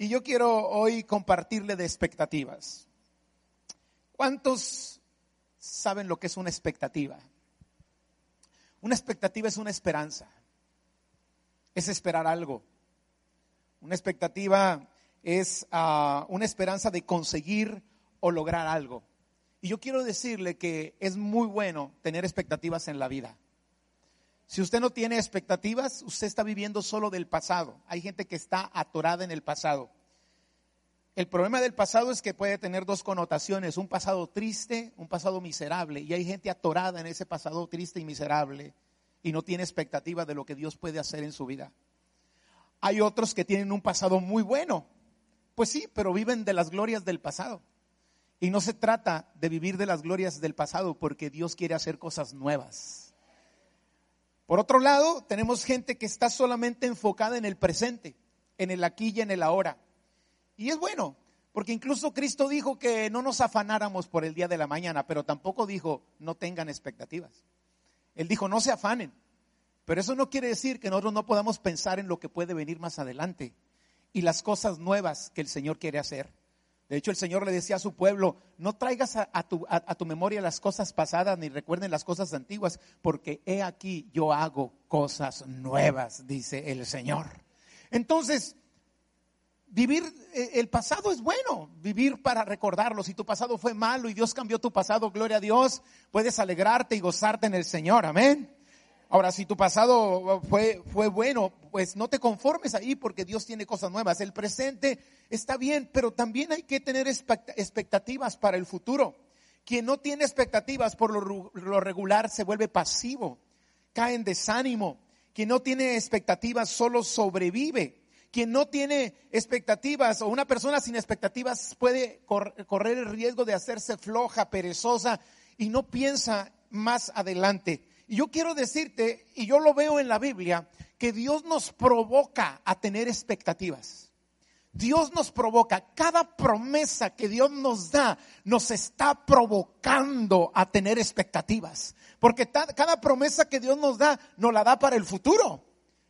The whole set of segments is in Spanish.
Y yo quiero hoy compartirle de expectativas. ¿Cuántos saben lo que es una expectativa? Una expectativa es una esperanza. Es esperar algo. Una expectativa es ah, una esperanza de conseguir o lograr algo. Y yo quiero decirle que es muy bueno tener expectativas en la vida. Si usted no tiene expectativas, usted está viviendo solo del pasado. Hay gente que está atorada en el pasado. El problema del pasado es que puede tener dos connotaciones, un pasado triste, un pasado miserable. Y hay gente atorada en ese pasado triste y miserable y no tiene expectativa de lo que Dios puede hacer en su vida. Hay otros que tienen un pasado muy bueno. Pues sí, pero viven de las glorias del pasado. Y no se trata de vivir de las glorias del pasado porque Dios quiere hacer cosas nuevas. Por otro lado, tenemos gente que está solamente enfocada en el presente, en el aquí y en el ahora. Y es bueno, porque incluso Cristo dijo que no nos afanáramos por el día de la mañana, pero tampoco dijo no tengan expectativas. Él dijo no se afanen. Pero eso no quiere decir que nosotros no podamos pensar en lo que puede venir más adelante y las cosas nuevas que el Señor quiere hacer. De hecho, el Señor le decía a su pueblo, no traigas a, tu, tu, memoria las cosas pasadas ni recuerden las cosas antiguas, porque he aquí yo hago cosas nuevas, dice el Señor. Entonces, vivir eh, el pasado es bueno, vivir para recordarlo. Si tu pasado fue malo y Dios cambió tu pasado, gloria a Dios, puedes alegrarte y gozarte en el Señor, amén. Ahora, si tu pasado fue, fue bueno, pues no te conformes ahí porque Dios tiene cosas nuevas. El presente está bien, pero también hay que tener expectativas para el futuro. Quien no tiene expectativas por lo, regular se vuelve pasivo, cae en desánimo. Quien no tiene expectativas solo sobrevive. Quien no tiene expectativas o una persona sin expectativas puede correr el riesgo de hacerse floja, perezosa y no piensa más adelante. Yo quiero decirte, y yo lo veo en la Biblia, que Dios nos provoca a tener expectativas. Dios nos provoca, cada promesa que Dios nos da nos está provocando a tener expectativas. Porque cada promesa que Dios nos da nos la da para el futuro.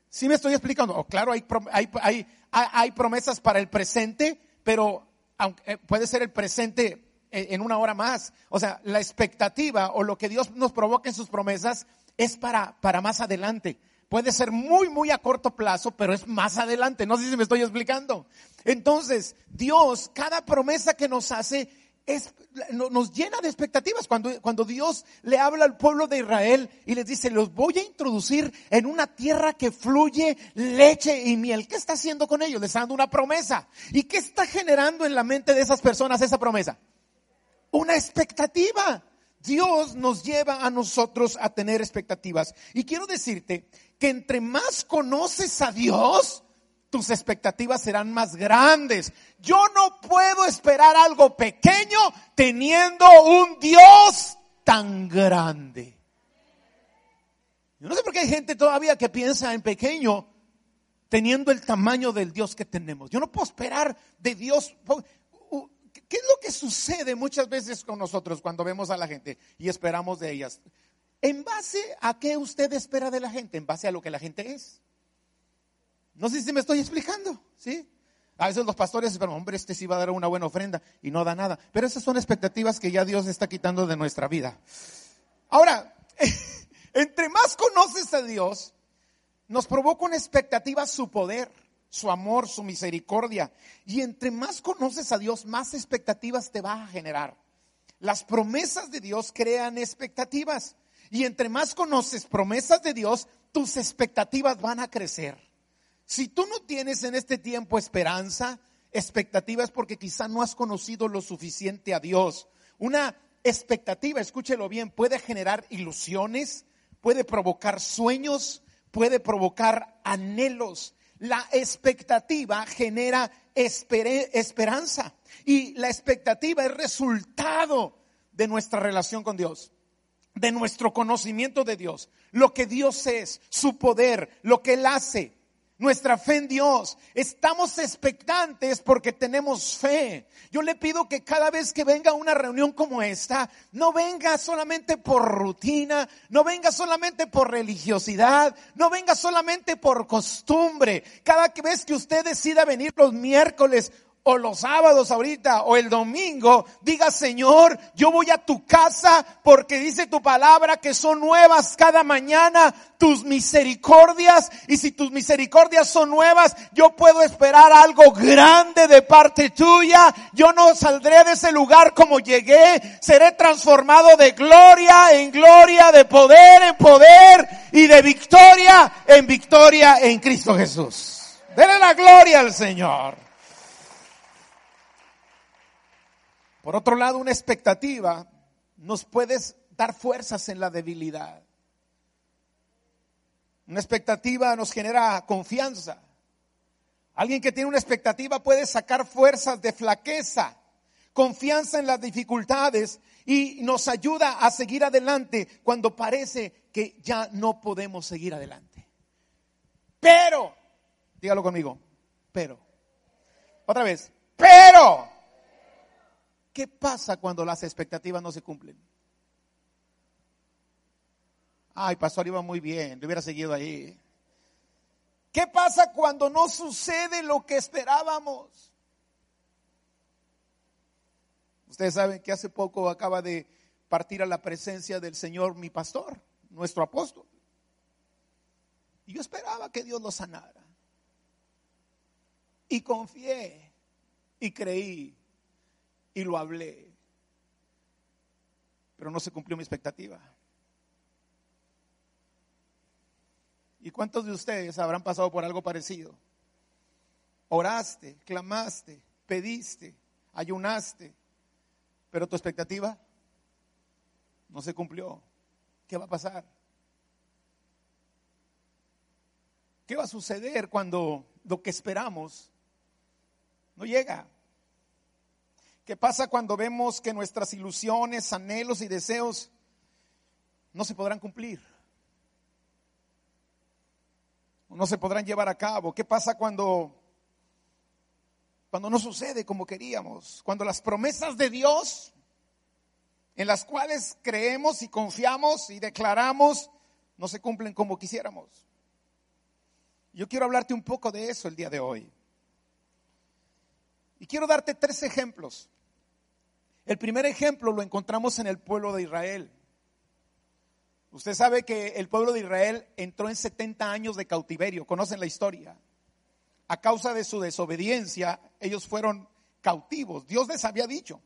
¿Sí me estoy explicando? Oh, claro, hay, promesas para el presente, pero aunque, eh, puede ser el presente en una hora más. O sea, la expectativa o lo que Dios nos provoca en sus promesas es para, para más adelante. Puede ser muy, muy a corto plazo, pero es más adelante. No sé si me estoy explicando. Entonces, Dios, cada promesa que nos hace, es, nos llena de expectativas. Cuando, cuando Dios le habla al pueblo de Israel y les dice, los voy a introducir en una tierra que fluye leche y miel. ¿Qué está haciendo con ellos? Les está dando una promesa. ¿Y qué está generando en la mente de esas personas esa promesa? Una expectativa. Dios nos lleva a nosotros a tener expectativas. Y quiero decirte que entre más conoces a Dios, tus expectativas serán más grandes. Yo no puedo esperar algo pequeño teniendo un Dios tan grande. Yo no sé por qué hay gente todavía que piensa en pequeño teniendo el tamaño del Dios que tenemos. Yo no puedo esperar de Dios. ¿Qué es lo que sucede muchas veces con nosotros cuando vemos a la gente y esperamos de ellas? ¿En base a qué usted espera de la gente? En base a lo que la gente es. No sé si me estoy explicando, ¿sí? A veces los pastores esperan, hombre, este sí va a dar una buena ofrenda y no da nada. Pero esas son expectativas que ya Dios está quitando de nuestra vida. Ahora, entre más conoces a Dios, nos provoca una expectativa su poder su amor, su misericordia. Y entre más conoces a Dios, más expectativas te va a generar. Las promesas de Dios crean expectativas. Y entre más conoces promesas de Dios, tus expectativas van a crecer. Si tú no tienes en este tiempo esperanza, expectativas porque quizá no has conocido lo suficiente a Dios. Una expectativa, escúchelo bien, puede generar ilusiones, puede provocar sueños, puede provocar anhelos. La expectativa genera esperanza y la expectativa es resultado de nuestra relación con Dios, de nuestro conocimiento de Dios, lo que Dios es, su poder, lo que Él hace. Nuestra fe en Dios. Estamos expectantes porque tenemos fe. Yo le pido que cada vez que venga una reunión como esta, no venga solamente por rutina, no venga solamente por religiosidad, no venga solamente por costumbre. Cada vez que usted decida venir los miércoles o los sábados ahorita o el domingo, diga Señor, yo voy a tu casa porque dice tu palabra que son nuevas cada mañana tus misericordias y si tus misericordias son nuevas, yo puedo esperar algo grande de parte tuya. Yo no saldré de ese lugar como llegué, seré transformado de gloria en gloria, de poder en poder y de victoria en victoria en Cristo Jesús. Dele la gloria al Señor. Por otro lado, una expectativa nos puede dar fuerzas en la debilidad. Una expectativa nos genera confianza. Alguien que tiene una expectativa puede sacar fuerzas de flaqueza, confianza en las dificultades y nos ayuda a seguir adelante cuando parece que ya no podemos seguir adelante. Pero, dígalo conmigo, pero, otra vez, pero, ¿Qué pasa cuando las expectativas no se cumplen? Ay, pastor, iba muy bien, le hubiera seguido ahí. ¿Qué pasa cuando no sucede lo que esperábamos? Ustedes saben que hace poco acaba de partir a la presencia del Señor mi pastor, nuestro apóstol. Y yo esperaba que Dios lo sanara. Y confié y creí y lo hablé. Pero no se cumplió mi expectativa. ¿Y cuántos de ustedes habrán pasado por algo parecido? Oraste, clamaste, pediste, ayunaste, pero tu expectativa no se cumplió. ¿Qué va a pasar? ¿Qué va a suceder cuando lo que esperamos no llega? ¿Qué pasa cuando vemos que nuestras ilusiones, anhelos y deseos no se podrán cumplir? No se podrán llevar a cabo. ¿Qué pasa cuando cuando no sucede como queríamos? Cuando las promesas de Dios en las cuales creemos y confiamos y declaramos no se cumplen como quisiéramos. Yo quiero hablarte un poco de eso el día de hoy. Y quiero darte tres ejemplos el primer ejemplo lo encontramos en el pueblo de Israel. Usted sabe que el pueblo de Israel entró en 70 años de cautiverio, conocen la historia. A causa de su desobediencia, ellos fueron cautivos. Dios les había dicho,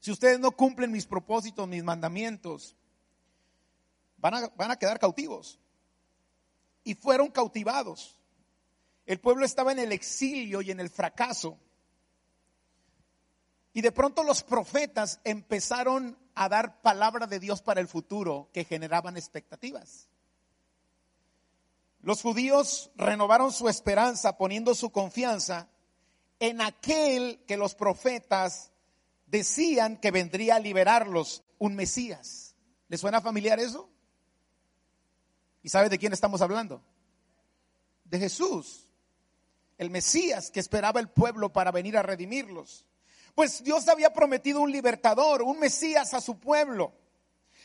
si ustedes no cumplen mis propósitos, mis mandamientos, van a, van a quedar cautivos. Y fueron cautivados. El pueblo estaba en el exilio y en el fracaso. Y de pronto los profetas empezaron a dar palabra de Dios para el futuro que generaban expectativas. Los judíos renovaron su esperanza poniendo su confianza en aquel que los profetas decían que vendría a liberarlos, un Mesías. ¿Les suena familiar eso? ¿Y sabe de quién estamos hablando? De Jesús, el Mesías que esperaba el pueblo para venir a redimirlos. Pues Dios había prometido un libertador, un Mesías a su pueblo.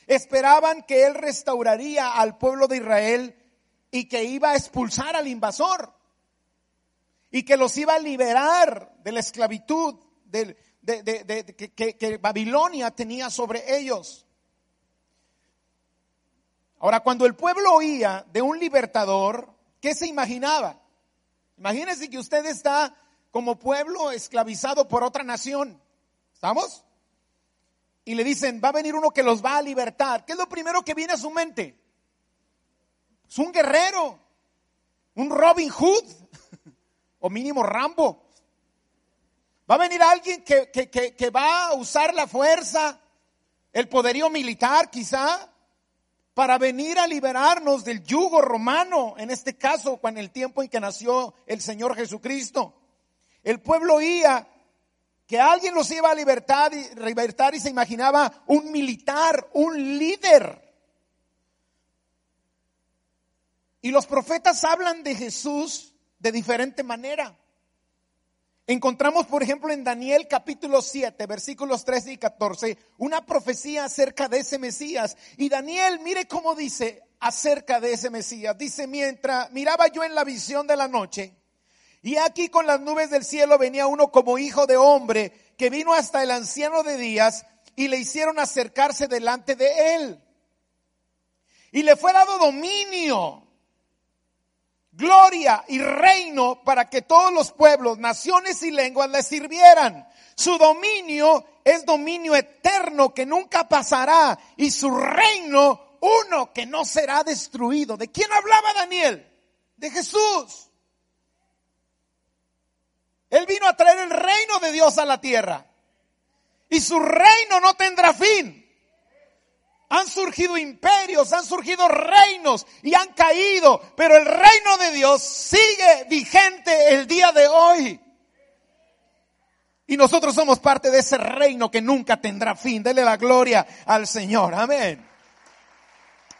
Esperaban que Él restauraría al pueblo de Israel y que iba a expulsar al invasor y que los iba a liberar de la esclavitud que, Babilonia tenía sobre ellos. Ahora, cuando el pueblo oía de un libertador, ¿qué se imaginaba? Imagínense que usted está como pueblo esclavizado por otra nación. ¿Estamos? Y le dicen, va a venir uno que los va a libertar. ¿Qué es lo primero que viene a su mente? Es un guerrero, un Robin Hood, o mínimo Rambo. Va a venir alguien que, va a usar la fuerza, el poderío militar quizá, para venir a liberarnos del yugo romano, en este caso, en el tiempo en que nació el Señor Jesucristo. El pueblo oía que alguien los iba a libertar y, libertar y se imaginaba un militar, un líder. Y los profetas hablan de Jesús de diferente manera. Encontramos, por ejemplo, en Daniel capítulo 7, versículos 13 y 14, una profecía acerca de ese Mesías. Y Daniel, mire cómo dice acerca de ese Mesías. Dice, mientras miraba yo en la visión de la noche, y aquí con las nubes del cielo venía uno como hijo de hombre, que vino hasta el anciano de días y le hicieron acercarse delante de él. Y le fue dado dominio gloria y reino para que todos los pueblos, naciones y lenguas le sirvieran. Su dominio es dominio eterno que nunca pasará y su reino uno que no será destruido. ¿De quién hablaba Daniel? De Jesús. Él vino a traer el reino de Dios a la tierra. Y su reino no tendrá fin. Han surgido imperios, han surgido reinos y han caído, pero el reino de Dios sigue vigente el día de hoy. Y nosotros somos parte de ese reino que nunca tendrá fin. Dele la gloria al Señor. Amén.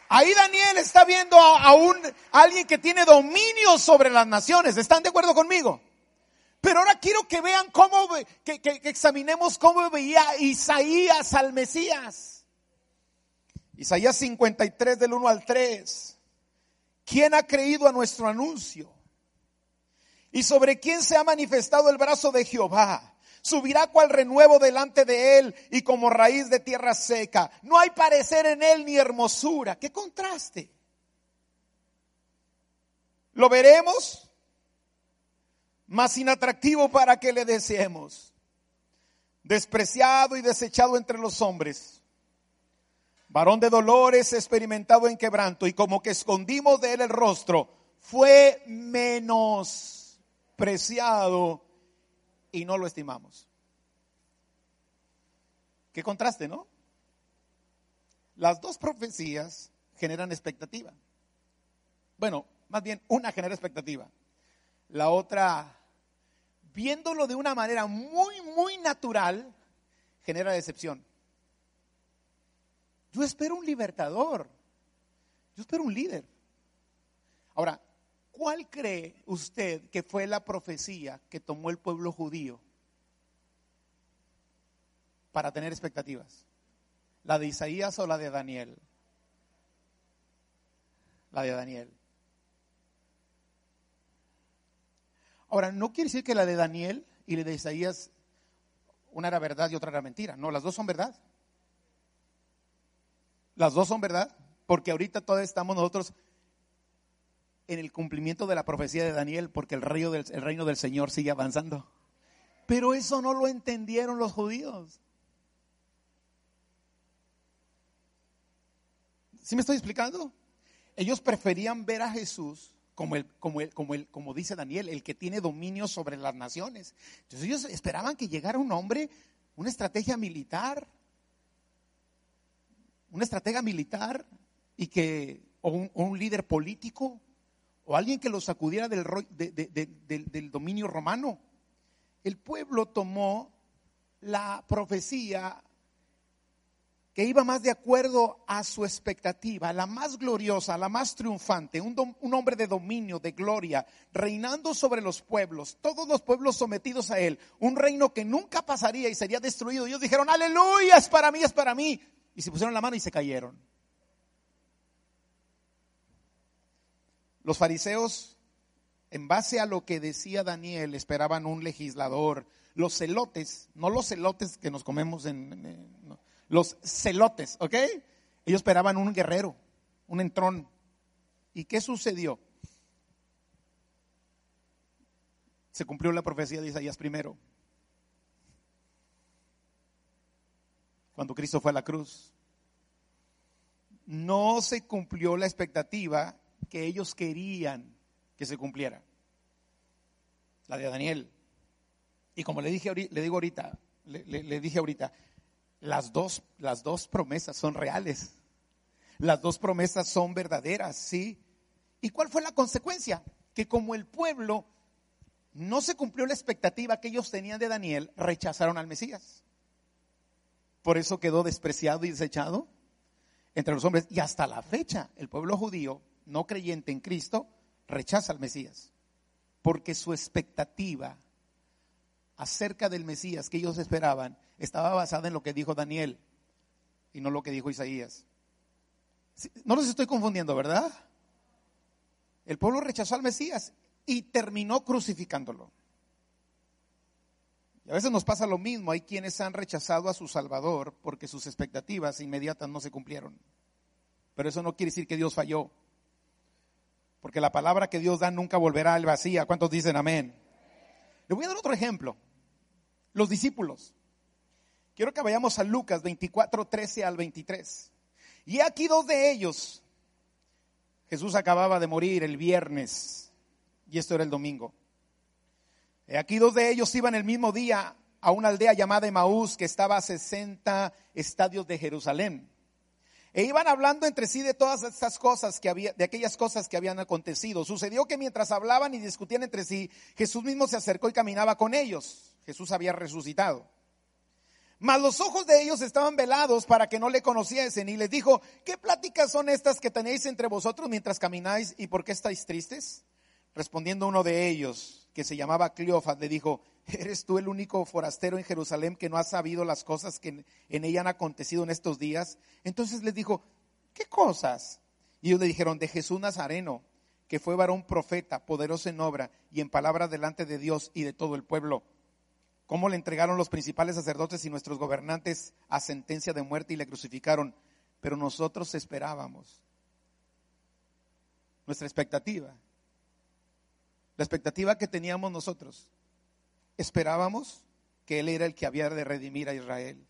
Ahí Daniel está viendo a, un, alguien que tiene dominio sobre las naciones. ¿Están de acuerdo conmigo? Pero ahora quiero que vean cómo, que, que examinemos cómo veía Isaías al Mesías. Isaías 53 del 1 al 3. ¿Quién ha creído a nuestro anuncio? ¿Y sobre quién se ha manifestado el brazo de Jehová? Subirá cual renuevo delante de él y como raíz de tierra seca. No hay parecer en él ni hermosura. ¿Qué contraste? Lo veremos, más inatractivo para que le deseemos. Despreciado y desechado entre los hombres varón de dolores, experimentado en quebranto, y como que escondimos de él el rostro, fue menospreciado y no lo estimamos. Qué contraste, ¿no? Las dos profecías generan expectativa. Bueno, más bien una genera expectativa. La otra, viéndolo de una manera muy, muy natural, genera decepción. Yo espero un libertador. Yo espero un líder. Ahora, ¿cuál cree usted que fue la profecía que tomó el pueblo judío para tener expectativas? ¿La de Isaías o la de Daniel? La de Daniel. Ahora, no quiere decir que la de Daniel y la de Isaías, una era verdad y otra era mentira. No, las dos son verdad. Las dos son verdad, porque ahorita todavía estamos nosotros en el cumplimiento de la profecía de Daniel, porque el reino del, el reino del Señor sigue avanzando. Pero eso no lo entendieron los judíos. ¿Sí me estoy explicando? Ellos preferían ver a Jesús como el, como el, como el, como dice Daniel, el que tiene dominio sobre las naciones. Entonces ellos esperaban que llegara un hombre, una estrategia militar, una estratega militar y que, o un, líder político, o alguien que lo sacudiera del, del dominio romano. El pueblo tomó la profecía que iba más de acuerdo a su expectativa, la más gloriosa, la más triunfante, un, un, hombre de dominio, de gloria, reinando sobre los pueblos, todos los pueblos sometidos a él, un reino que nunca pasaría y sería destruido. Ellos dijeron, aleluya, es para mí, es para mí y se pusieron la mano y se cayeron. Los fariseos, en base a lo que decía Daniel, esperaban un legislador. Los celotes, no los celotes que nos comemos en... los celotes, ¿ok? Ellos esperaban un guerrero, un entrón. ¿Y qué sucedió? Se cumplió la profecía de Isaías primero. cuando Cristo fue a la cruz. No se cumplió la expectativa que ellos querían que se cumpliera. La de Daniel. Y como le dije le digo ahorita, le, dije ahorita, las dos, las dos promesas son reales. Las dos promesas son verdaderas, ¿sí? ¿Y cuál fue la consecuencia? Que como el pueblo no se cumplió la expectativa que ellos tenían de Daniel, rechazaron al Mesías. Por eso quedó despreciado y desechado entre los hombres. Y hasta la fecha, el pueblo judío no creyente en Cristo, rechaza al Mesías. Porque su expectativa acerca del Mesías que ellos esperaban estaba basada en lo que dijo Daniel y no lo que dijo Isaías. No los estoy confundiendo, ¿verdad? El pueblo rechazó al Mesías y terminó crucificándolo. Y a veces nos pasa lo mismo, hay quienes han rechazado a su Salvador porque sus expectativas inmediatas no se cumplieron. Pero eso no quiere decir que Dios falló. Porque la palabra que Dios da nunca volverá al vacía. ¿Cuántos dicen amén? Le voy a dar otro ejemplo. Los discípulos. Quiero que vayamos a Lucas 24, 13 al 23. Y aquí dos de ellos. Jesús acababa de morir el viernes y esto era el domingo. Y aquí dos de ellos iban el mismo día a una aldea llamada Emaús que estaba a 60 estadios de Jerusalén. E iban hablando entre sí de todas estas cosas que había, de aquellas cosas que habían acontecido. Sucedió que mientras hablaban y discutían entre sí, Jesús mismo se acercó y caminaba con ellos. Jesús había resucitado. Mas los ojos de ellos estaban velados para que no le conociesen. Y les dijo, ¿qué pláticas son estas que tenéis entre vosotros mientras camináis y por qué estáis tristes? Respondiendo uno de ellos, que se llamaba Cleofas, le dijo, ¿eres tú el único forastero en Jerusalén que no ha sabido las cosas que en ella han acontecido en estos días? Entonces les dijo, ¿qué cosas? Y ellos le dijeron, de Jesús Nazareno, que fue varón profeta, poderoso en obra y en palabra delante de Dios y de todo el pueblo. Cómo le entregaron los principales sacerdotes y nuestros gobernantes a sentencia de muerte y le crucificaron. Pero nosotros esperábamos. Nuestra expectativa la expectativa que teníamos nosotros. Esperábamos que Él era el que había de redimir a Israel.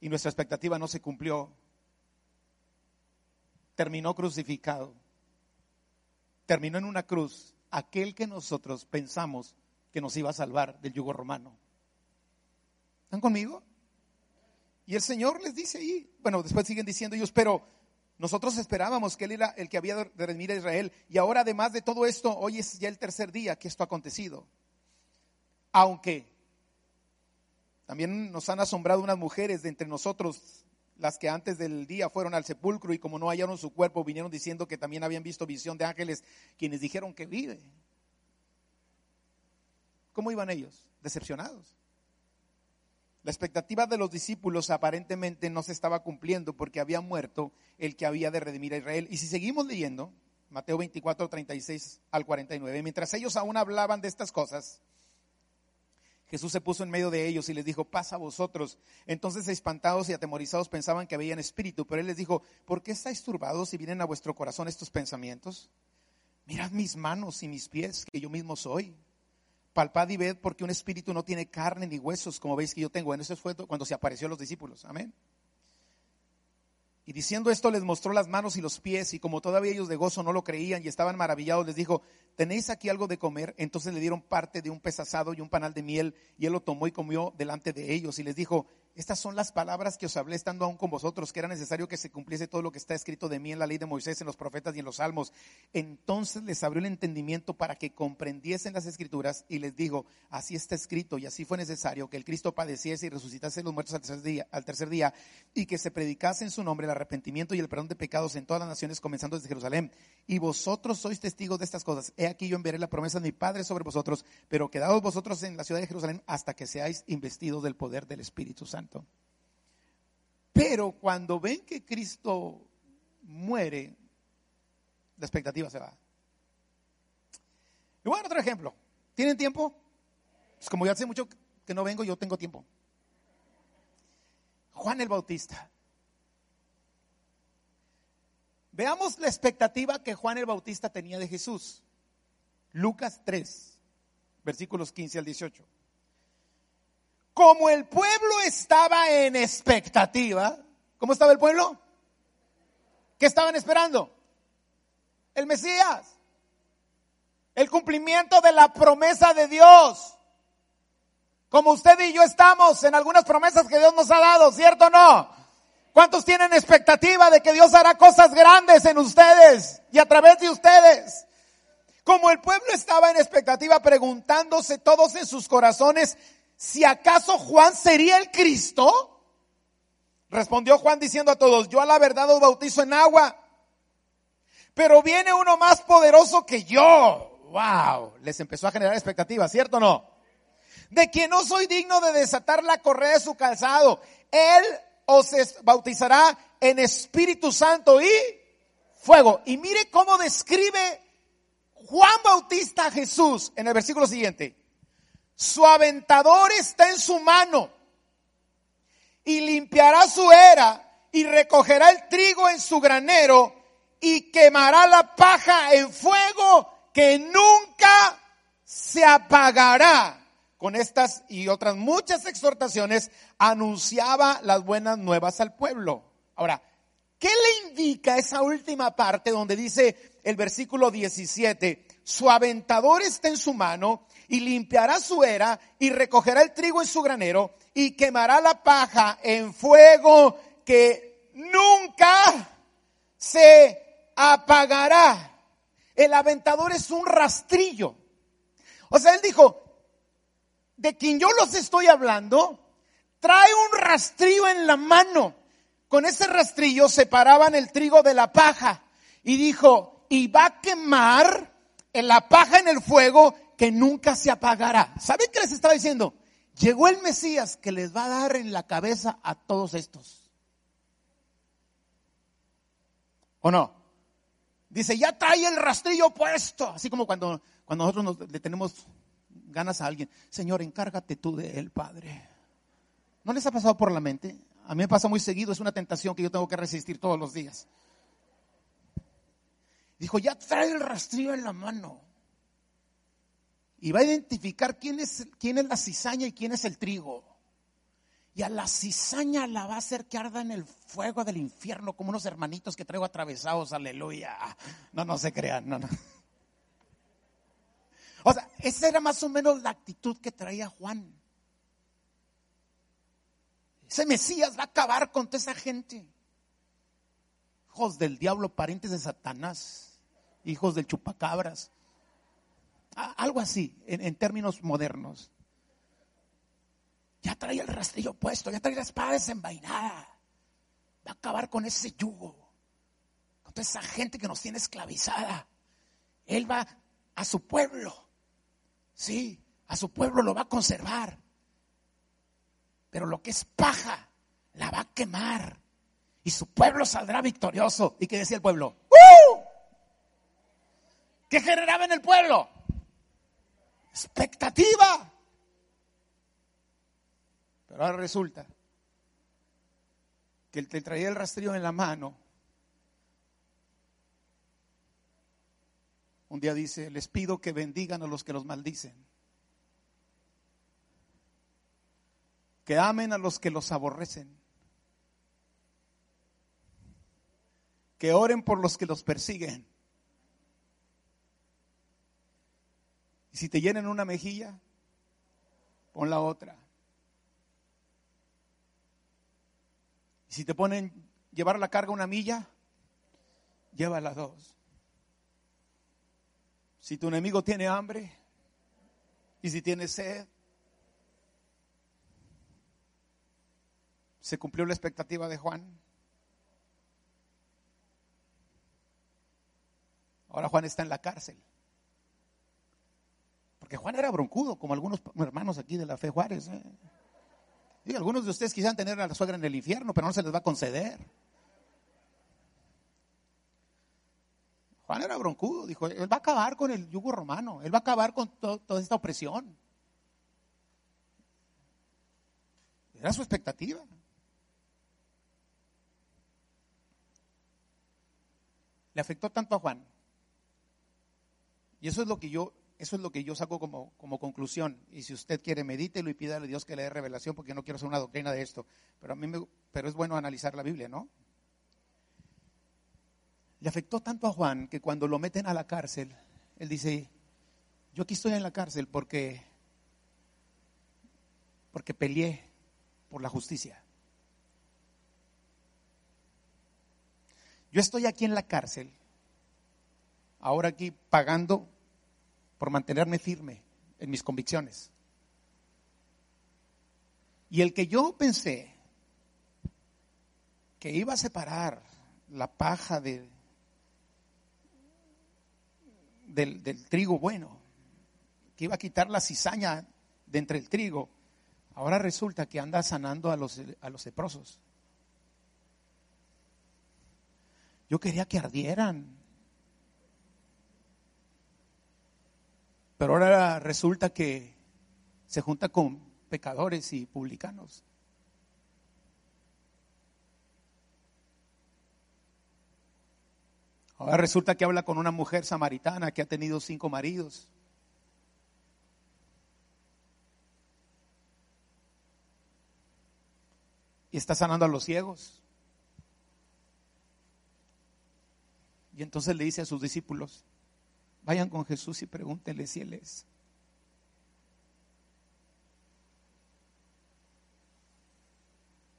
Y nuestra expectativa no se cumplió. Terminó crucificado. Terminó en una cruz aquel que nosotros pensamos que nos iba a salvar del yugo romano. ¿Están conmigo? Y el Señor les dice ahí, bueno, después siguen diciendo ellos, pero nosotros esperábamos que Él era el que había de redimir a Israel. Y ahora, además de todo esto, hoy es ya el tercer día que esto ha acontecido. Aunque también nos han asombrado unas mujeres de entre nosotros, las que antes del día fueron al sepulcro y como no hallaron su cuerpo, vinieron diciendo que también habían visto visión de ángeles, quienes dijeron que vive. ¿Cómo iban ellos? Decepcionados. La expectativa de los discípulos aparentemente no se estaba cumpliendo porque había muerto el que había de redimir a Israel. Y si seguimos leyendo, Mateo 24, 36 al 49, mientras ellos aún hablaban de estas cosas, Jesús se puso en medio de ellos y les dijo, pasa a vosotros. Entonces espantados y atemorizados pensaban que veían espíritu, pero él les dijo, ¿por qué estáis turbados y vienen a vuestro corazón estos pensamientos? Mirad mis manos y mis pies, que yo mismo soy palpad y ved porque un espíritu no tiene carne ni huesos, como veis que yo tengo. En eso fue cuando se apareció a los discípulos. Amén. Y diciendo esto les mostró las manos y los pies, y como todavía ellos de gozo no lo creían y estaban maravillados, les dijo, ¿tenéis aquí algo de comer? Entonces le dieron parte de un pez asado y un panal de miel, y él lo tomó y comió delante de ellos, y les dijo, estas son las palabras que os hablé estando aún con vosotros, que era necesario que se cumpliese todo lo que está escrito de mí en la ley de Moisés, en los profetas y en los salmos. Entonces les abrió el entendimiento para que comprendiesen las escrituras y les dijo, así está escrito y así fue necesario que el Cristo padeciese y resucitase los muertos al tercer día, al tercer día y que se predicase en su nombre el arrepentimiento y el perdón de pecados en todas las naciones, comenzando desde Jerusalén. Y vosotros sois testigos de estas cosas. He aquí yo enviaré la promesa de mi Padre sobre vosotros, pero quedaos vosotros en la ciudad de Jerusalén hasta que seáis investidos del poder del Espíritu Santo. Pero cuando ven que Cristo muere, la expectativa se va. Y bueno, otro ejemplo. ¿Tienen tiempo? Pues como ya hace mucho que no vengo, yo tengo tiempo. Juan el Bautista. Veamos la expectativa que Juan el Bautista tenía de Jesús. Lucas 3, versículos 15 al 18 como el pueblo estaba en expectativa, ¿cómo estaba el pueblo? ¿Qué estaban esperando? El Mesías. El cumplimiento de la promesa de Dios. Como usted y yo estamos en algunas promesas que Dios nos ha dado, ¿cierto o no? ¿Cuántos tienen expectativa de que Dios hará cosas grandes en ustedes y a través de ustedes? Como el pueblo estaba en expectativa preguntándose todos en sus corazones, si acaso Juan sería el Cristo? Respondió Juan diciendo a todos, yo a la verdad os bautizo en agua, pero viene uno más poderoso que yo. Wow, les empezó a generar expectativas, ¿cierto o no? De quien no soy digno de desatar la correa de su calzado. Él os bautizará en Espíritu Santo y fuego. Y mire cómo describe Juan Bautista a Jesús en el versículo siguiente. Su aventador está en su mano y limpiará su era y recogerá el trigo en su granero y quemará la paja en fuego que nunca se apagará. Con estas y otras muchas exhortaciones anunciaba las buenas nuevas al pueblo. Ahora, ¿qué le indica esa última parte donde dice el versículo 17, su aventador está en su mano y limpiará su era y recogerá el trigo en su granero y quemará la paja en fuego que nunca se apagará. El aventador es un rastrillo. O sea, él dijo, de quien yo los estoy hablando, trae un rastrillo en la mano. Con ese rastrillo separaban el trigo de la paja. Y dijo, y va a quemar en la paja en el fuego que nunca se apagará. ¿Saben qué les estaba diciendo? Llegó el Mesías que les va a dar en la cabeza a todos estos. ¿O no? Dice, ya trae el rastrillo puesto. Así como cuando, cuando nosotros le tenemos ganas a alguien. Señor, encárgate tú de él, Padre. ¿No les ha pasado por la mente? A mí me pasa muy seguido, es una tentación que yo tengo que resistir todos los días. Dijo, ya trae el rastrillo en la mano. Y va a identificar quién es, quién es la cizaña y quién es el trigo. Y a la cizaña la va a hacer que arda en el fuego del infierno, como unos hermanitos que traigo atravesados, aleluya. No, no se crean, no, no. O sea, esa era más o menos la actitud que traía Juan. Ese Mesías va a acabar con toda esa gente. Hijos del diablo, parientes de Satanás, hijos del chupacabras. Algo así, en, términos modernos. Ya trae el rastrillo puesto, ya trae la espada desenvainada. Va a acabar con ese yugo, con toda esa gente que nos tiene esclavizada. Él va a su pueblo. Sí, a su pueblo lo va a conservar. Pero lo que es paja, la va a quemar. Y su pueblo saldrá victorioso. ¿Y qué decía el pueblo? ¡Uh! ¿Qué generaba en el pueblo? expectativa. Pero ahora resulta que el que traía el rastrillo en la mano, un día dice, les pido que bendigan a los que los maldicen, que amen a los que los aborrecen, que oren por los que los persiguen si te llenan una mejilla, pon la otra. Y si te ponen llevar la carga una milla, lleva las dos. Si tu enemigo tiene hambre y si tiene sed, se cumplió la expectativa de Juan. Ahora Juan está en la cárcel. Porque Juan era broncudo, como algunos hermanos aquí de la fe Juárez. ¿eh? Y algunos de ustedes quisieran tener a la suegra en el infierno, pero no se les va a conceder. Juan era broncudo, dijo, él va a acabar con el yugo romano, él va a acabar con toda esta opresión. Era su expectativa. Le afectó tanto a Juan. Y eso es lo que yo eso es lo que yo saco como, como conclusión. Y si usted quiere, medítelo y pídale a Dios que le dé revelación, porque no quiero hacer una doctrina de esto. Pero a mí me, pero es bueno analizar la Biblia, ¿no? Le afectó tanto a Juan que cuando lo meten a la cárcel, él dice, yo aquí estoy en la cárcel porque, porque peleé por la justicia. Yo estoy aquí en la cárcel, ahora aquí pagando por mantenerme firme en mis convicciones. Y el que yo pensé que iba a separar la paja de, del, trigo bueno, que iba a quitar la cizaña de entre el trigo. Ahora resulta que anda sanando a los, a los leprosos. Yo quería que ardieran. Pero ahora resulta que se junta con pecadores y publicanos. Ahora resulta que habla con una mujer samaritana que ha tenido cinco maridos. Y está sanando a los ciegos. Y entonces le dice a sus discípulos, vayan con Jesús y pregúntenle si Él es.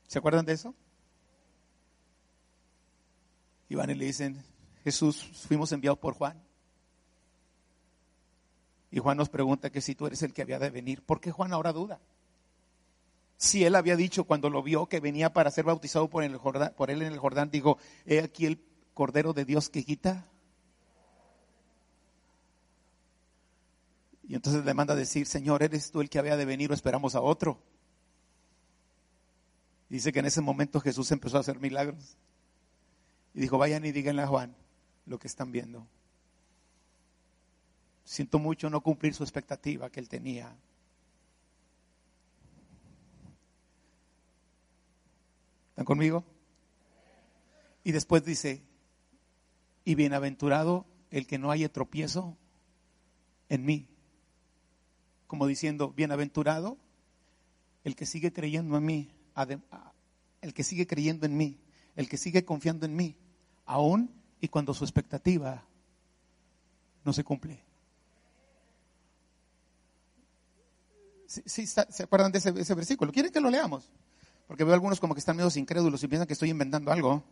¿Se acuerdan de eso? Y van y le dicen, Jesús, fuimos enviados por Juan. Y Juan nos pregunta que si tú eres el que había de venir, ¿por qué Juan ahora duda? Si él había dicho cuando lo vio que venía para ser bautizado por, por él en el Jordán, digo, he aquí el Cordero de Dios que quita. Y entonces le manda a decir, Señor, ¿eres tú el que había de venir o esperamos a otro? Dice que en ese momento Jesús empezó a hacer milagros. Y dijo, vayan y díganle a Juan, lo que están viendo. Siento mucho no cumplir su expectativa que él tenía. ¿Están conmigo? Y después dice, y bienaventurado el que no haya tropiezo en mí. Como diciendo, bienaventurado el que sigue creyendo en mí, el que sigue creyendo en mí, el que sigue confiando en mí, aún y cuando su expectativa no se cumple. ¿Sí, ¿Se acuerdan de ese, versículo? ¿Quieren que lo leamos? Porque veo algunos como que están medio incrédulos y piensan que estoy inventando algo.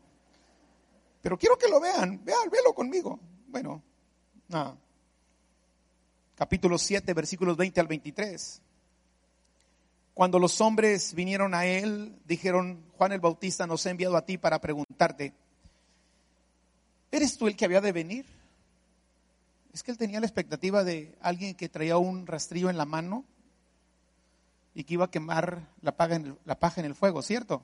Pero quiero que lo vean, vean, véalo conmigo. Bueno, nada. Capítulo 7, versículos 20 al 23. Cuando los hombres vinieron a él, dijeron, Juan el Bautista nos ha enviado a ti para preguntarte, ¿Eres tú el que había de venir? Es que él tenía la expectativa de alguien que traía un rastrillo en la mano y que iba a quemar la paja en el, la paja en el fuego, ¿cierto?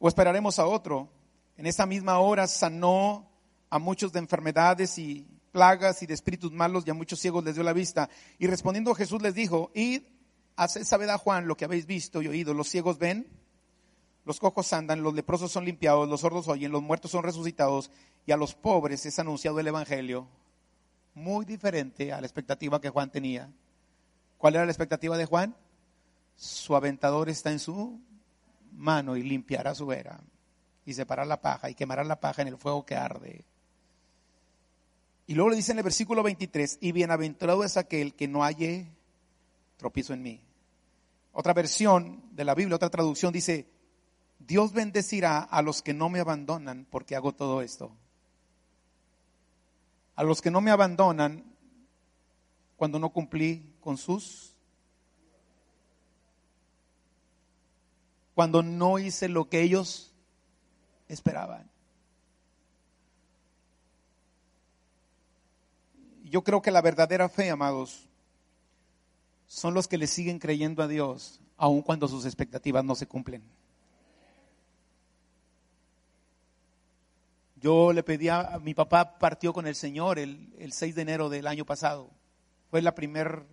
O esperaremos a otro. En esa misma hora sanó a muchos de enfermedades y plagas y de espíritus malos y a muchos ciegos les dio la vista. Y respondiendo Jesús les dijo, id, haced saber a Juan lo que habéis visto y oído. Los ciegos ven, los cojos andan, los leprosos son limpiados, los sordos oyen, los muertos son resucitados y a los pobres es anunciado el Evangelio. Muy diferente a la expectativa que Juan tenía. ¿Cuál era la expectativa de Juan? Su aventador está en su mano y limpiará su era y separar la paja y quemará la paja en el fuego que arde. Y luego le dice en el versículo 23, y bienaventurado es aquel que no halle tropiezo en mí. Otra versión de la Biblia, otra traducción dice, Dios bendecirá a los que no me abandonan porque hago todo esto. A los que no me abandonan cuando no cumplí con sus, cuando no hice lo que ellos esperaban. Yo creo que la verdadera fe, amados, son los que le siguen creyendo a Dios, aun cuando sus expectativas no se cumplen. Yo le pedí a, mi papá partió con el Señor el, el 6 de enero del año pasado. Fue el primer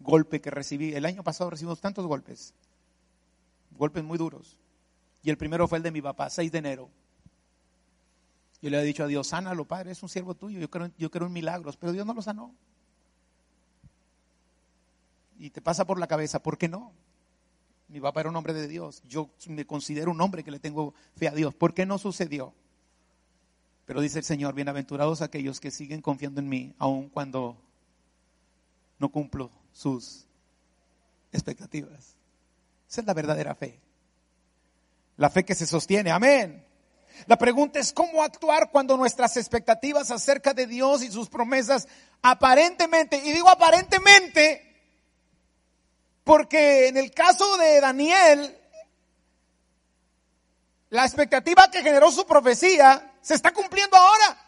golpe que recibí. El año pasado recibimos tantos golpes, golpes muy duros. Y el primero fue el de mi papá, 6 de enero. Yo le he dicho a Dios, sánalo, Padre, es un siervo tuyo, yo creo, yo creo en milagros, pero Dios no lo sanó. Y te pasa por la cabeza, ¿por qué no? Mi papá era un hombre de Dios, yo me considero un hombre que le tengo fe a Dios, ¿por qué no sucedió? Pero dice el Señor, bienaventurados aquellos que siguen confiando en mí, aun cuando no cumplo sus expectativas. Esa es la verdadera fe. La fe que se sostiene. Amén. La pregunta es cómo actuar cuando nuestras expectativas acerca de Dios y sus promesas aparentemente, y digo aparentemente, porque en el caso de Daniel, la expectativa que generó su profecía se está cumpliendo ahora.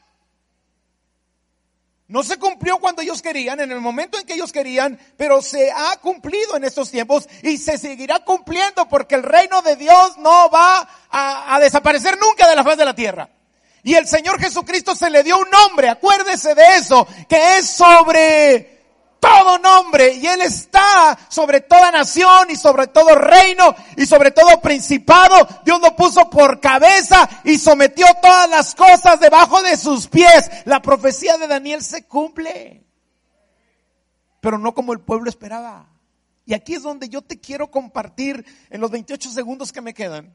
No se cumplió cuando ellos querían, en el momento en que ellos querían, pero se ha cumplido en estos tiempos y se seguirá cumpliendo porque el reino de Dios no va a, desaparecer nunca de la faz de la tierra. Y el Señor Jesucristo se le dio un nombre, acuérdese de eso, que es sobre todo nombre y Él está sobre toda nación y sobre todo reino y sobre todo principado. Dios lo puso por cabeza y sometió todas las cosas debajo de sus pies. La profecía de Daniel se cumple, pero no como el pueblo esperaba. Y aquí es donde yo te quiero compartir en los 28 segundos que me quedan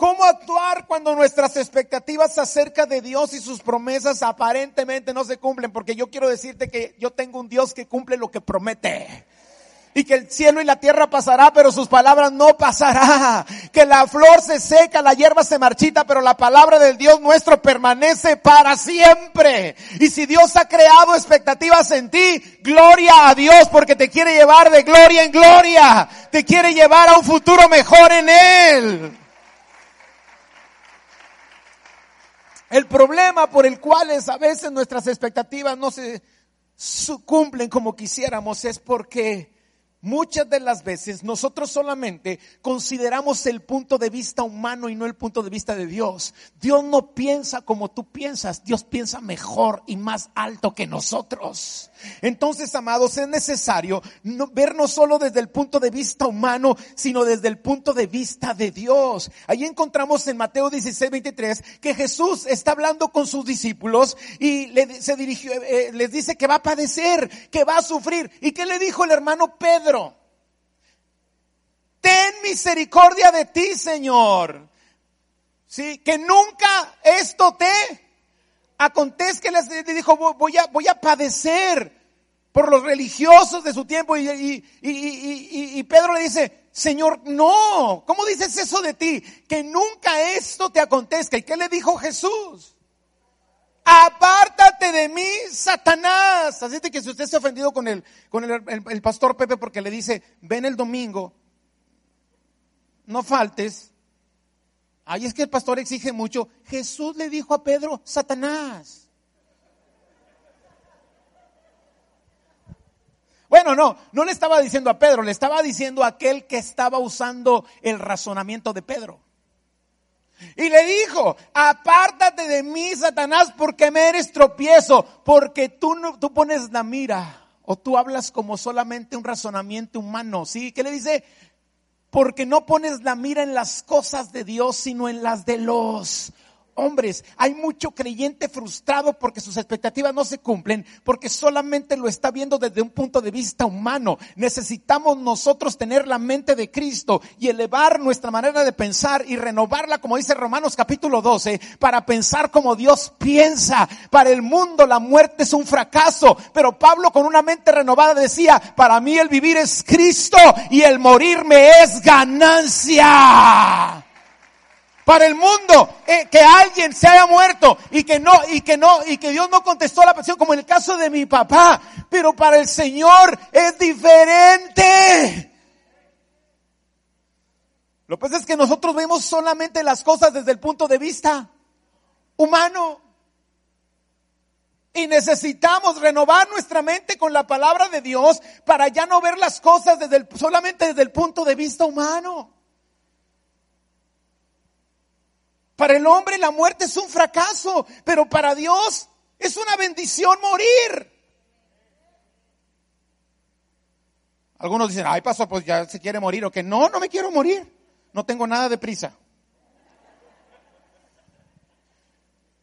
¿Cómo actuar cuando nuestras expectativas acerca de Dios y sus promesas aparentemente no se cumplen? Porque yo quiero decirte que yo tengo un Dios que cumple lo que promete. Y que el cielo y la tierra pasará, pero sus palabras no pasará. Que la flor se seca, la hierba se marchita, pero la palabra del Dios nuestro permanece para siempre. Y si Dios ha creado expectativas en ti, gloria a Dios porque te quiere llevar de gloria en gloria. Te quiere llevar a un futuro mejor en Él. El problema por el cual a veces nuestras expectativas no se cumplen como quisiéramos es porque Muchas de las veces nosotros solamente consideramos el punto de vista humano y no el punto de vista de Dios. Dios no piensa como tú piensas, Dios piensa mejor y más alto que nosotros. Entonces, amados, es necesario no, ver no solo desde el punto de vista humano, sino desde el punto de vista de Dios. Ahí encontramos en Mateo 16, 23 que Jesús está hablando con sus discípulos y le, se dirigió, eh, les dice que va a padecer, que va a sufrir. ¿Y qué le dijo el hermano Pedro? ten misericordia de ti, Señor. Sí, que nunca esto te acontezca. Que dijo, voy a, voy a padecer por los religiosos de su tiempo. Y, y, y, Pedro le dice, Señor, no, ¿cómo dices eso de ti? Que nunca esto te acontezca. ¿Y qué le dijo Jesús? apártate de mí, Satanás. Así que si usted se ha ofendido con el, con el, pastor Pepe porque le dice, ven el domingo, no faltes. Ahí es que el pastor exige mucho. Jesús le dijo a Pedro, Satanás. Bueno, no, no le estaba diciendo a Pedro, le estaba diciendo a aquel que estaba usando el razonamiento de Pedro. Y le dijo, apártate de mí, Satanás, porque me eres tropiezo, porque tú, no, tú pones la mira o tú hablas como solamente un razonamiento humano. ¿Sí? ¿Qué le dice? Porque no pones la mira en las cosas de Dios, sino en las de los hombres, hay mucho creyente frustrado porque sus expectativas no se cumplen, porque solamente lo está viendo desde un punto de vista humano. Necesitamos nosotros tener la mente de Cristo y elevar nuestra manera de pensar y renovarla, como dice Romanos capítulo 12, para pensar como Dios piensa. Para el mundo la muerte es un fracaso, pero Pablo con una mente renovada decía, para mí el vivir es Cristo y el morir me es ganancia para el mundo eh, que alguien se haya muerto y que no y que no y que Dios no contestó la petición como en el caso de mi papá, pero para el Señor es diferente. Lo que pasa es que nosotros vemos solamente las cosas desde el punto de vista humano. Y necesitamos renovar nuestra mente con la palabra de Dios para ya no ver las cosas desde solamente desde el punto de vista humano. Para el hombre la muerte es un fracaso, pero para Dios es una bendición morir. Algunos dicen, ay pastor, pues ya se quiere morir o que no, no me quiero morir, no tengo nada de prisa.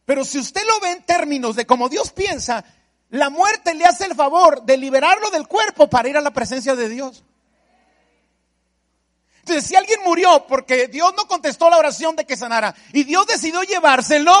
Pero si usted lo ve en términos de cómo Dios piensa, la muerte le hace el favor de liberarlo del cuerpo para ir a la presencia de Dios. Si alguien murió porque Dios no contestó la oración de que sanara y Dios decidió llevárselo,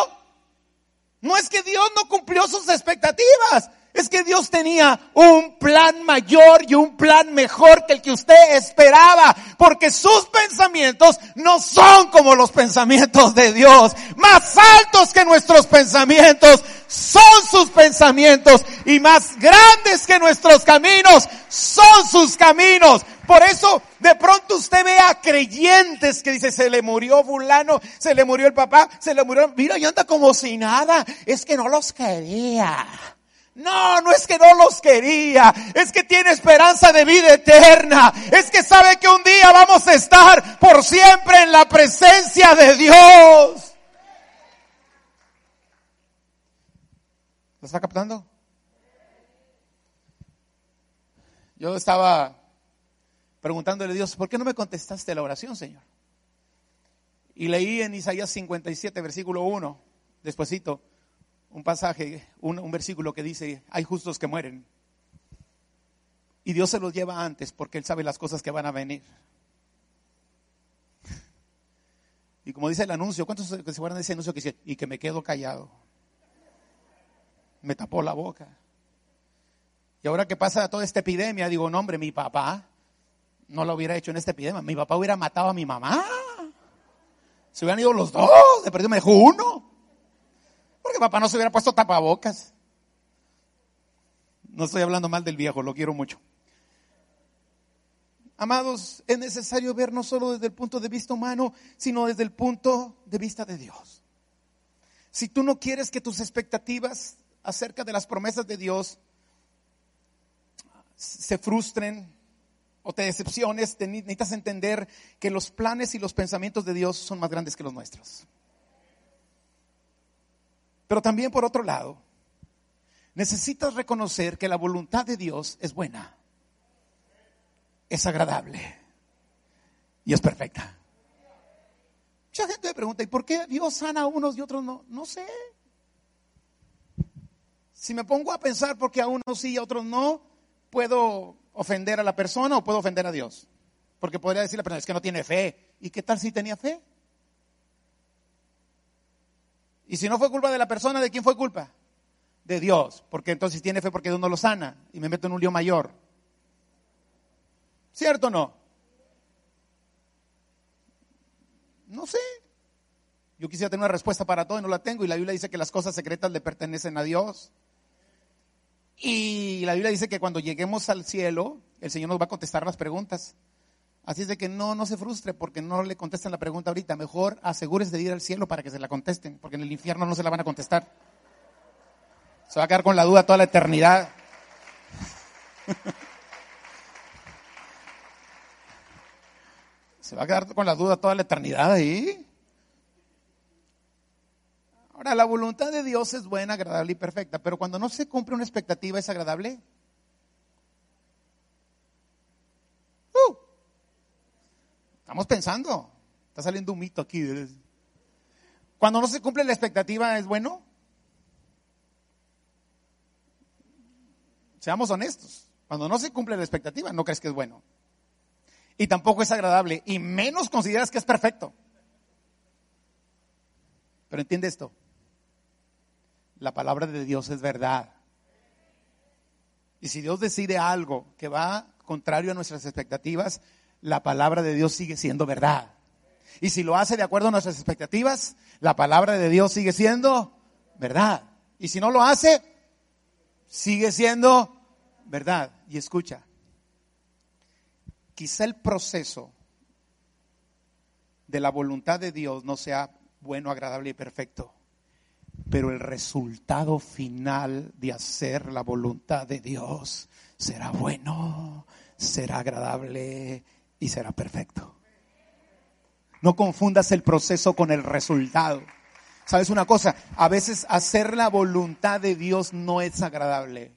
no es que Dios no cumplió sus expectativas, Es que Dios tenía un plan mayor y un plan mejor que el que usted esperaba, porque sus pensamientos no son como los pensamientos de Dios, más altos que nuestros pensamientos son sus pensamientos y más grandes que nuestros caminos son sus caminos. Por eso de pronto usted ve a creyentes que dice, se le murió fulano, se le murió el papá, se le murió, mira, y anda como si nada. Es que no los quería. No, no es que no los quería, es que tiene esperanza de vida eterna, es que sabe que un día vamos a estar por siempre en la presencia de Dios. ¿Lo está captando? Yo estaba preguntándole a Dios, ¿por qué no me contestaste la oración, Señor? Y leí en Isaías 57, versículo 1, despuesito, un pasaje, un, versículo que dice, hay justos que mueren. Y Dios se los lleva antes porque Él sabe las cosas que van a venir. Y como dice el anuncio, ¿cuántos se acuerdan de ese anuncio que y que me quedo callado? Me tapó la boca. Y ahora que pasa toda esta epidemia, digo, no hombre, mi papá no lo hubiera hecho en esta epidemia. Mi papá hubiera matado a mi mamá. Se hubieran ido los dos, de perdido me dejó uno. Porque papá no se hubiera puesto tapabocas. No estoy hablando mal del viejo, lo quiero mucho. Amados, es necesario ver no solo desde el punto de vista humano, sino desde el punto de vista de Dios. Si tú no quieres que tus expectativas acerca de las promesas de Dios se frustren o te decepciones, necesitas entender que los planes y los pensamientos de Dios son más grandes que los nuestros. Pero también por otro lado, necesitas reconocer que la voluntad de Dios es buena, es agradable y es perfecta. Mucha gente me pregunta, ¿y por qué Dios sana a unos y otros no? No sé. Si me pongo a pensar porque a unos sí y a otros no, puedo ofender a la persona o puedo ofender a Dios. Porque podría decir la persona, es que no tiene fe. ¿Y qué tal si tenía fe? Y si no fue culpa de la persona, ¿de quién fue culpa? De Dios. Porque entonces tiene fe porque Dios no lo sana y me meto en un lío mayor. ¿Cierto o no? No sé. Yo quisiera tener una respuesta para todo y no la tengo. Y la Biblia dice que las cosas secretas le pertenecen a Dios. Y la Biblia dice que cuando lleguemos al cielo, el Señor nos va a contestar las preguntas. Así es de que no, no se frustre porque no le contesten la pregunta ahorita. Mejor asegúrese de ir al cielo para que se la contesten, porque en el infierno no se la van a contestar. Se va a quedar con la duda toda la eternidad. se va a quedar con la duda toda la eternidad ahí. Ahora, la voluntad de Dios es buena, agradable y perfecta, pero cuando no se cumple una expectativa, ¿es agradable? Uh, estamos pensando, está saliendo un mito aquí. Cuando no se cumple la expectativa, ¿es bueno? Seamos honestos. Cuando no se cumple la expectativa, no crees que es bueno. Y tampoco es agradable. Y menos consideras que es perfecto. Pero entiende esto la palabra de Dios es verdad. Y si Dios decide algo que va contrario a nuestras expectativas, la palabra de Dios sigue siendo verdad. Y si lo hace de acuerdo a nuestras expectativas, la palabra de Dios sigue siendo verdad. Y si no lo hace, sigue siendo verdad. Y escucha, quizá el proceso de la voluntad de Dios no sea bueno, agradable y perfecto pero el resultado final de hacer la voluntad de Dios será bueno, será agradable y será perfecto. No confundas el proceso con el resultado. ¿Sabes una cosa? A veces hacer la voluntad de Dios no es agradable.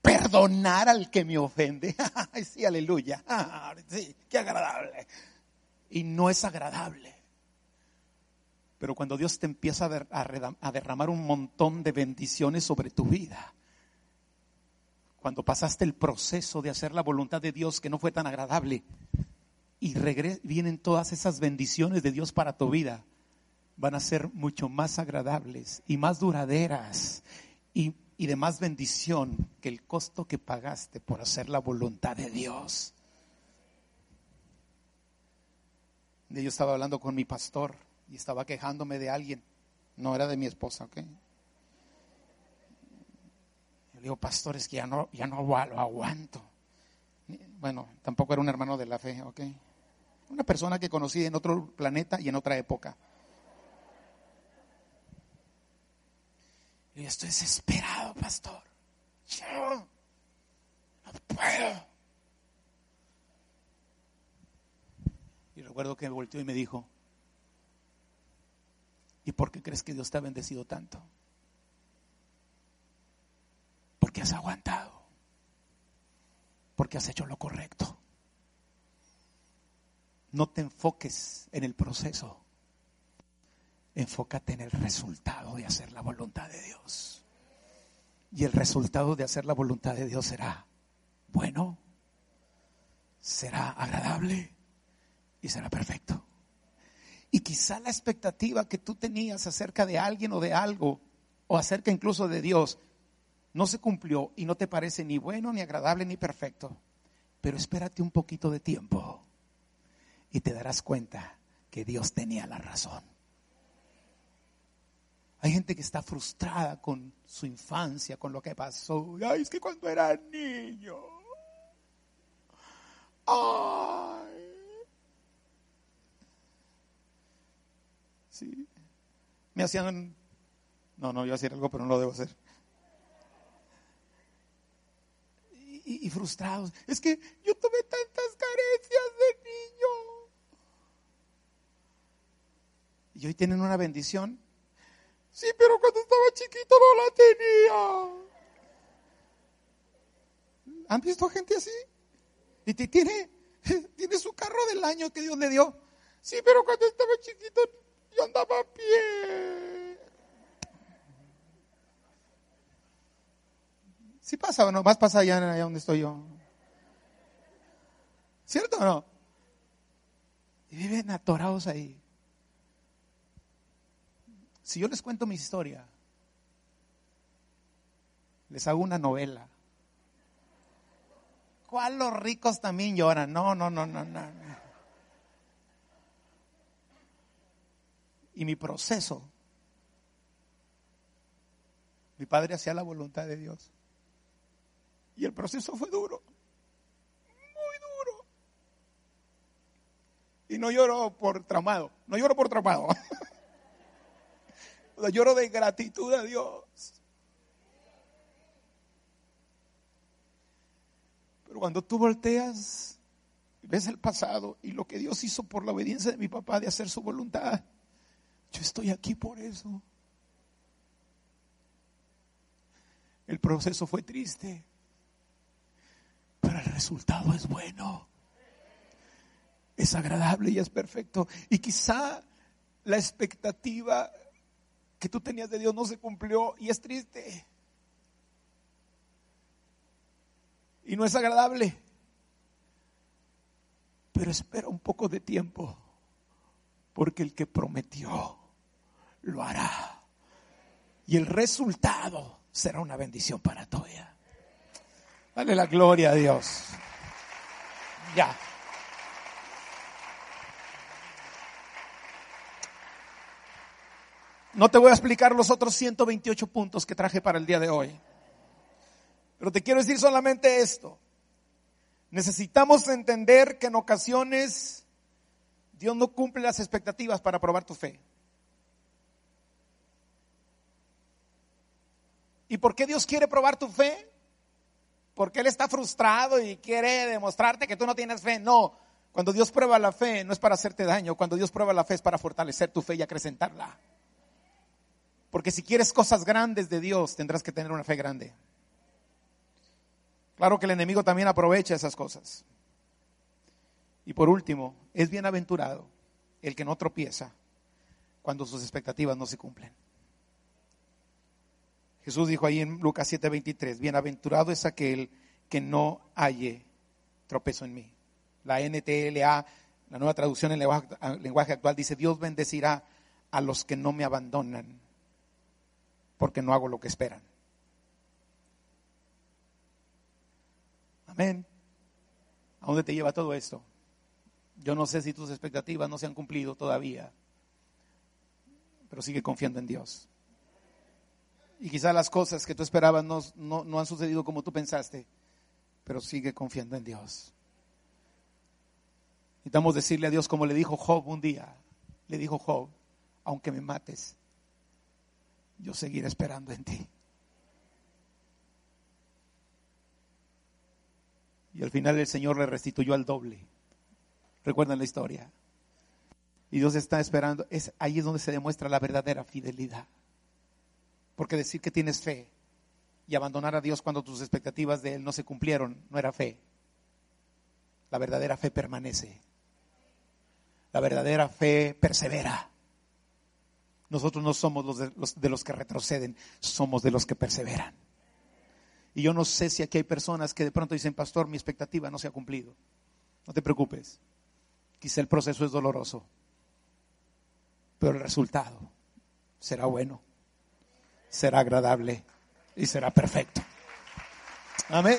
Perdonar al que me ofende. Sí, aleluya. Sí, qué agradable. Y no es agradable. Pero cuando Dios te empieza a derramar un montón de bendiciones sobre tu vida, cuando pasaste el proceso de hacer la voluntad de Dios que no fue tan agradable, y vienen todas esas bendiciones de Dios para tu vida, van a ser mucho más agradables y más duraderas y, y de más bendición que el costo que pagaste por hacer la voluntad de Dios. Yo estaba hablando con mi pastor y estaba quejándome de alguien. No era de mi esposa, ¿ok? Yo le digo, pastor, es que ya no, ya no lo aguanto. Bueno, tampoco era un hermano de la fe, ¿ok? Una persona que conocí en otro planeta y en otra época. Y estoy desesperado, pastor. Yo no puedo. Y recuerdo que me volteó y me dijo, ¿y por qué crees que Dios te ha bendecido tanto? Porque has aguantado. Porque has hecho lo correcto. No te enfoques en el proceso enfócate en el resultado de hacer la voluntad de Dios. Y el resultado de hacer la voluntad de Dios será bueno, será agradable y será perfecto. Y quizá la expectativa que tú tenías acerca de alguien o de algo, o acerca incluso de Dios, no se cumplió y no te parece ni bueno, ni agradable, ni perfecto. Pero espérate un poquito de tiempo y te darás cuenta que Dios tenía la razón. Hay gente que está frustrada con su infancia, con lo que pasó. Ay, es que cuando era niño. Ay. Sí. Me hacían. No, no, yo hacía algo, pero no lo debo hacer. Y, frustrados. Es que yo tuve tantas carencias de niño. Y hoy tienen una bendición Sí, pero cuando estaba chiquito no la tenía. ¿Han visto gente así? Y tiene, tiene su carro del año que Dios le dio. Sí, pero cuando estaba chiquito yo andaba a pie. Sí pasa o no, más pasa allá, allá donde estoy yo. ¿Cierto o no? Y viven atorados ahí. Si yo les cuento mi historia, les hago una novela. ¿Cuál los ricos también lloran? No, no, no, no, no. Y mi proceso, mi padre hacía la voluntad de Dios. Y el proceso fue duro, muy duro. Y no lloro por traumado, no lloro por traumado. lloro de gratitud a Dios. Pero cuando tú volteas, ves el pasado y lo que Dios hizo por la obediencia de mi papá de hacer su voluntad, yo estoy aquí por eso. El proceso fue triste, pero el resultado es bueno. Es agradable y es perfecto. Y quizá la expectativa que tú tenías de Dios no se cumplió y es triste. Y no es agradable. Pero espera un poco de tiempo, porque el que prometió lo hará. Y el resultado será una bendición para tuya. Dale la gloria a Dios. Ya. No te voy a explicar los otros 128 puntos que traje para el día de hoy. Pero te quiero decir solamente esto. Necesitamos entender que en ocasiones Dios no cumple las expectativas para probar tu fe. ¿Y por qué Dios quiere probar tu fe? Porque Él está frustrado y quiere demostrarte que tú no tienes fe. No, cuando Dios prueba la fe no es para hacerte daño, cuando Dios prueba la fe es para fortalecer tu fe y acrecentarla. Porque si quieres cosas grandes de Dios, tendrás que tener una fe grande. Claro que el enemigo también aprovecha esas cosas. Y por último, es bienaventurado el que no tropieza cuando sus expectativas no se cumplen. Jesús dijo ahí en Lucas 7:23, bienaventurado es aquel que no halle tropezo en mí. La NTLA, la nueva traducción en lenguaje actual, dice, Dios bendecirá a los que no me abandonan porque no hago lo que esperan. Amén. ¿A dónde te lleva todo esto? Yo no sé si tus expectativas no se han cumplido todavía, pero sigue confiando en Dios. Y quizás las cosas que tú esperabas no, no han sucedido como tú pensaste, pero sigue confiando en Dios. Necesitamos decirle a Dios como le dijo Job un día. Le dijo Job, aunque me mates, yo seguiré esperando en ti. Y al final el Señor le restituyó al doble. Recuerdan la historia. Y Dios está esperando. Es ahí donde se demuestra la verdadera fidelidad. Porque decir que tienes fe y abandonar a Dios cuando tus expectativas de Él no se cumplieron no era fe. La verdadera fe permanece. La verdadera fe persevera. Nosotros no somos los de, los de los que retroceden, somos de los que perseveran. Y yo no sé si aquí hay personas que de pronto dicen, pastor, mi expectativa no se ha cumplido. No te preocupes. Quizá el proceso es doloroso, pero el resultado será bueno, será agradable y será perfecto. Amén.